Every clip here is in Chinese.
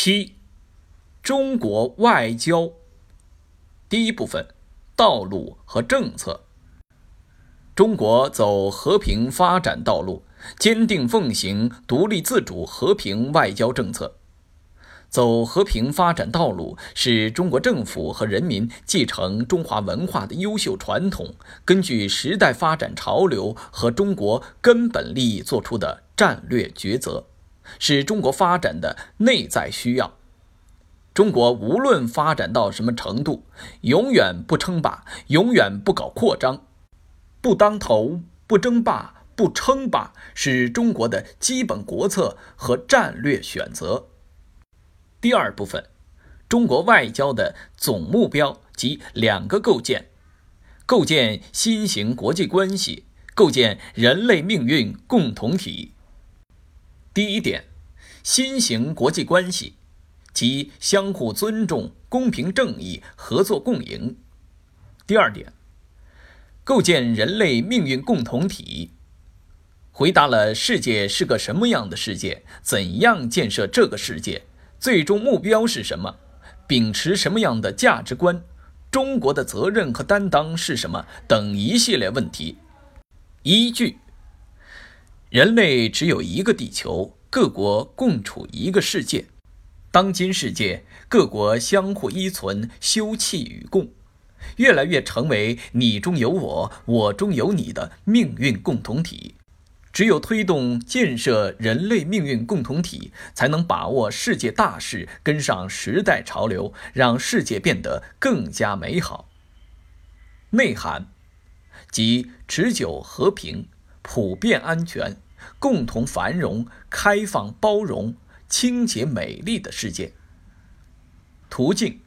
七，中国外交。第一部分，道路和政策。中国走和平发展道路，坚定奉行独立自主和平外交政策。走和平发展道路是中国政府和人民继承中华文化的优秀传统，根据时代发展潮流和中国根本利益作出的战略抉择。是中国发展的内在需要。中国无论发展到什么程度，永远不称霸，永远不搞扩张，不当头，不争霸，不称霸，是中国的基本国策和战略选择。第二部分，中国外交的总目标及两个构建：构建新型国际关系，构建人类命运共同体。第一点，新型国际关系，即相互尊重、公平正义、合作共赢。第二点，构建人类命运共同体，回答了世界是个什么样的世界，怎样建设这个世界，最终目标是什么，秉持什么样的价值观，中国的责任和担当是什么等一系列问题。依据。人类只有一个地球，各国共处一个世界。当今世界，各国相互依存，休戚与共，越来越成为你中有我，我中有你的命运共同体。只有推动建设人类命运共同体，才能把握世界大势，跟上时代潮流，让世界变得更加美好。内涵，即持久和平。普遍安全、共同繁荣、开放包容、清洁美丽的世界。途径：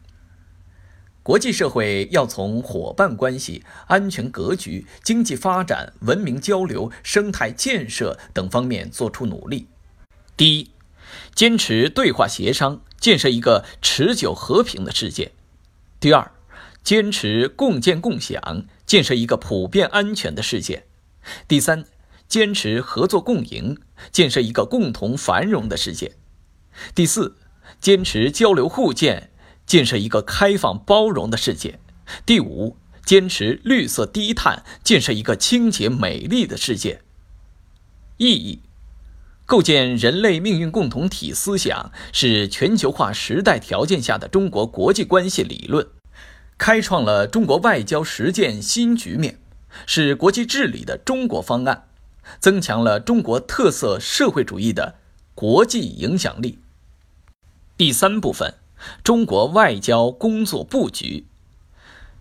国际社会要从伙伴关系、安全格局、经济发展、文明交流、生态建设等方面做出努力。第一，坚持对话协商，建设一个持久和平的世界；第二，坚持共建共享，建设一个普遍安全的世界。第三，坚持合作共赢，建设一个共同繁荣的世界；第四，坚持交流互鉴，建设一个开放包容的世界；第五，坚持绿色低碳，建设一个清洁美丽的世界。意义：构建人类命运共同体思想是全球化时代条件下的中国国际关系理论，开创了中国外交实践新局面。是国际治理的中国方案，增强了中国特色社会主义的国际影响力。第三部分，中国外交工作布局，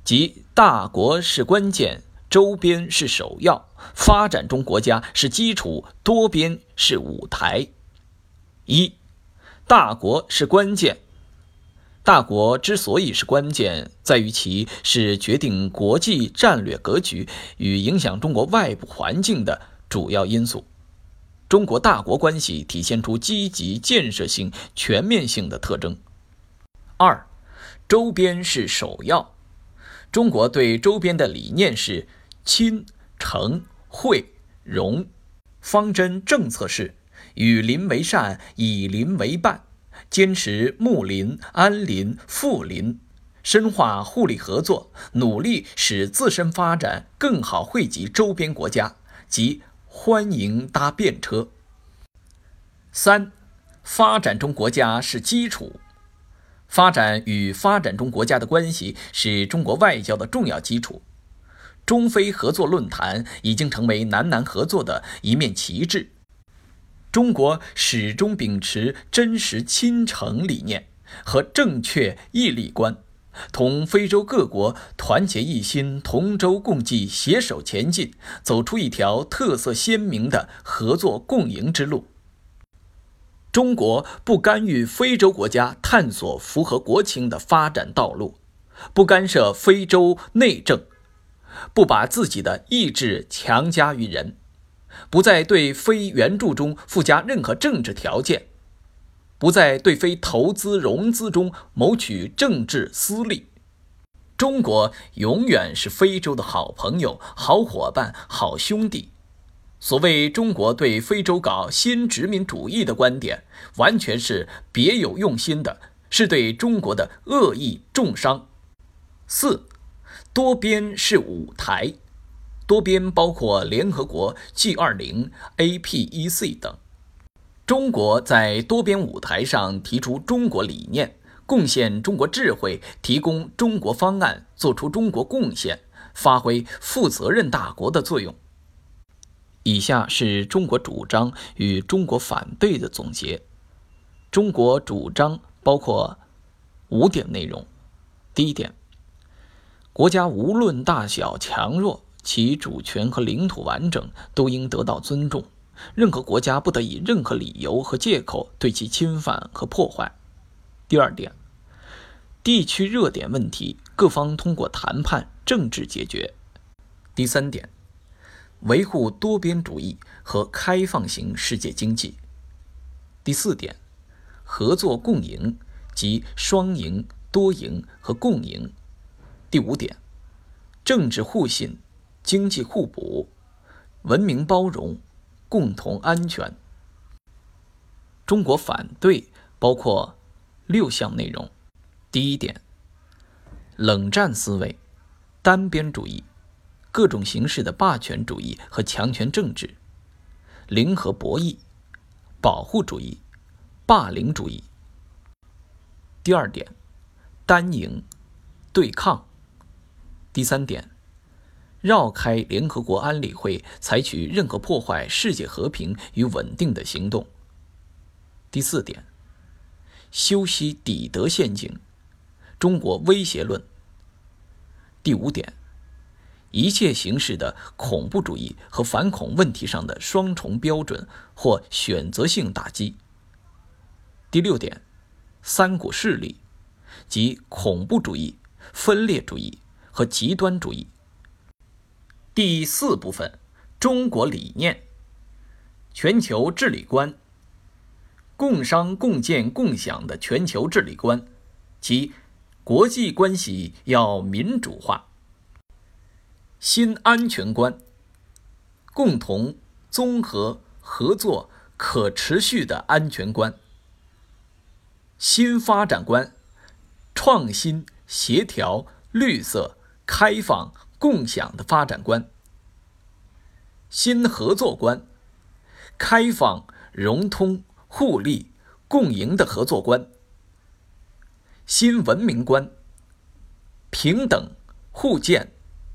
即大国是关键，周边是首要，发展中国家是基础，多边是舞台。一，大国是关键。大国之所以是关键，在于其是决定国际战略格局与影响中国外部环境的主要因素。中国大国关系体现出积极、建设性、全面性的特征。二，周边是首要。中国对周边的理念是亲、诚、惠、容，方针政策是与邻为善，以邻为伴。坚持睦邻、安邻、富邻，深化互利合作，努力使自身发展更好惠及周边国家，即欢迎搭便车。三，发展中国家是基础，发展与发展中国家的关系是中国外交的重要基础。中非合作论坛已经成为南南合作的一面旗帜。中国始终秉持真实亲诚理念和正确义利观，同非洲各国团结一心，同舟共济，携手前进，走出一条特色鲜明的合作共赢之路。中国不干预非洲国家探索符合国情的发展道路，不干涉非洲内政，不把自己的意志强加于人。不再对非援助中附加任何政治条件，不再对非投资融资中谋取政治私利。中国永远是非洲的好朋友、好伙伴、好兄弟。所谓中国对非洲搞新殖民主义的观点，完全是别有用心的，是对中国的恶意重伤。四，多边是舞台，多边包括联合国、G20、APEC 等。中国在多边舞台上提出中国理念，贡献中国智慧，提供中国方案，做出中国贡献，发挥负责任大国的作用。以下是中国主张与中国反对的总结。中国主张包括五点内容：第一点，国家无论大小强弱，其主权和领土完整都应得到尊重，任何国家不得以任何理由和借口对其侵犯和破坏。第二点，地区热点问题各方通过谈判政治解决。第三点。维护多边主义和开放型世界经济。第四点，合作共赢及双赢、多赢和共赢。第五点，政治互信、经济互补、文明包容、共同安全。中国反对包括六项内容：第一点，冷战思维、单边主义。各种形式的霸权主义和强权政治，零和博弈，保护主义，霸凌主义。第二点，单赢，对抗。第三点，绕开联合国安理会，采取任何破坏世界和平与稳定的行动。第四点，修昔底德陷阱，中国威胁论。第五点。一切形式的恐怖主义和反恐问题上的双重标准或选择性打击。第六点，三股势力，即恐怖主义、分裂主义和极端主义。第四部分，中国理念，全球治理观，共商共建共享的全球治理观，即国际关系要民主化。新安全观，共同、综合、合作、可持续的安全观；新发展观，创新、协调、绿色、开放、共享的发展观；新合作观，开放、融通、互利、共赢的合作观；新文明观，平等、互鉴。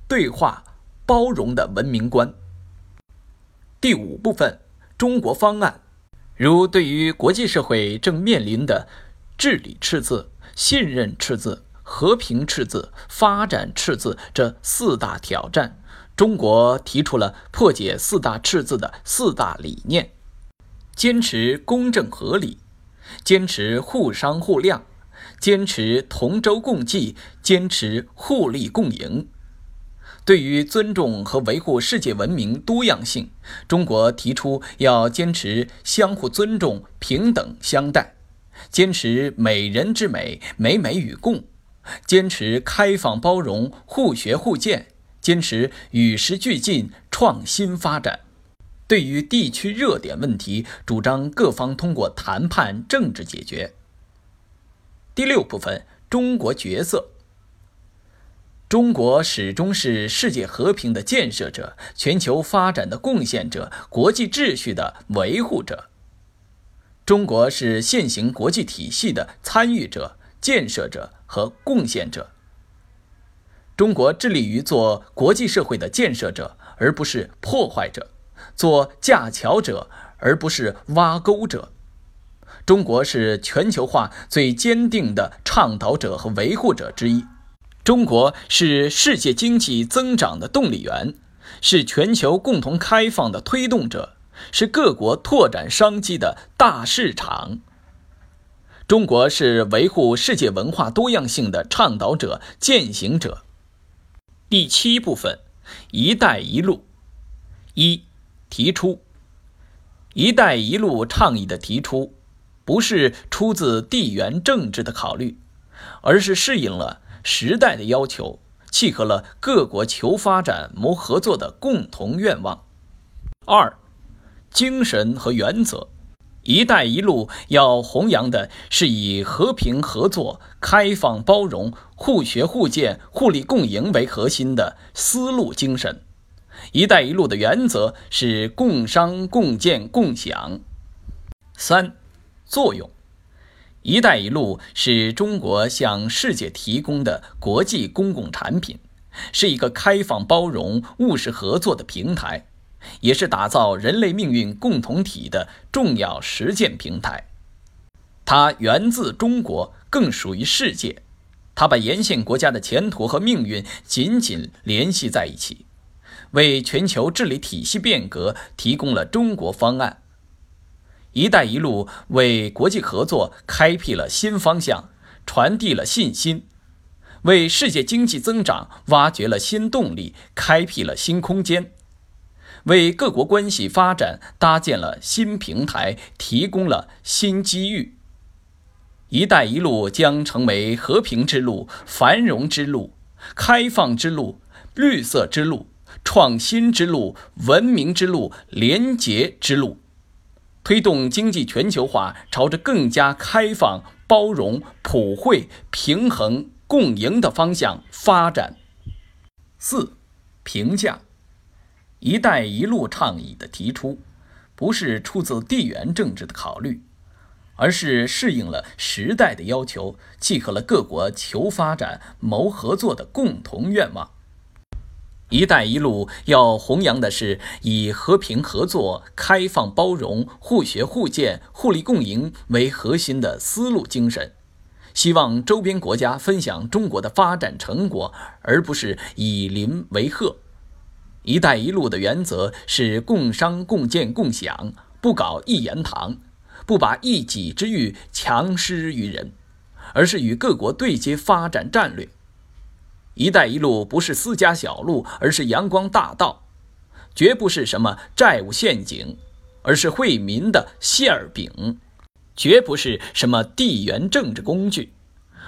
对话、包容的文明观。第五部分，中国方案，如对于国际社会正面临的治理赤字、信任赤字、和平赤字、发展赤字这四大挑战，中国提出了破解四大赤字的四大理念：坚持公正合理，坚持互商互谅，坚持同舟共济，坚持互利共赢。对于尊重和维护世界文明多样性，中国提出要坚持相互尊重、平等相待，坚持美人之美、美美与共，坚持开放包容、互学互鉴，坚持与时俱进、创新发展。对于地区热点问题，主张各方通过谈判政治解决。第六部分，中国角色。中国始终是世界和平的建设者、全球发展的贡献者、国际秩序的维护者。中国是现行国际体系的参与者、建设者和贡献者。中国致力于做国际社会的建设者，而不是破坏者；做架桥者，而不是挖沟者。中国是全球化最坚定的倡导者和维护者之一。中国是世界经济增长的动力源，是全球共同开放的推动者，是各国拓展商机的大市场。中国是维护世界文化多样性的倡导者、践行者。第七部分，“一带一路”一提出，“一带一路”倡议的提出，不是出自地缘政治的考虑，而是适应了。时代的要求，契合了各国求发展、谋合作的共同愿望。二、精神和原则。“一带一路”要弘扬的是以和平合作、开放包容、互学互鉴、互利共赢为核心的丝路精神。“一带一路”的原则是共商共建共享。三、作用。“一带一路”是中国向世界提供的国际公共产品，是一个开放包容、务实合作的平台，也是打造人类命运共同体的重要实践平台。它源自中国，更属于世界。它把沿线国家的前途和命运紧紧联系在一起，为全球治理体系变革提供了中国方案。“一带一路”为国际合作开辟了新方向，传递了信心，为世界经济增长挖掘了新动力，开辟了新空间，为各国关系发展搭建了新平台，提供了新机遇。“一带一路”将成为和平之路、繁荣之路、开放之路、绿色之路、创新之路、文明之路、廉洁之路。推动经济全球化朝着更加开放、包容、普惠、平衡、共赢的方向发展。四、评价“一带一路”倡议的提出，不是出自地缘政治的考虑，而是适应了时代的要求，契合了各国求发展、谋合作的共同愿望。“一带一路”要弘扬的是以和平合作、开放包容、互学互鉴、互利共赢为核心的丝路精神，希望周边国家分享中国的发展成果，而不是以邻为壑。“一带一路”的原则是共商共建共享，不搞一言堂，不把一己之欲强施于人，而是与各国对接发展战略。“一带一路”不是私家小路，而是阳光大道；绝不是什么债务陷阱，而是惠民的馅儿饼；绝不是什么地缘政治工具，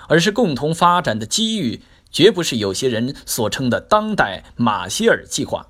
而是共同发展的机遇；绝不是有些人所称的当代马歇尔计划。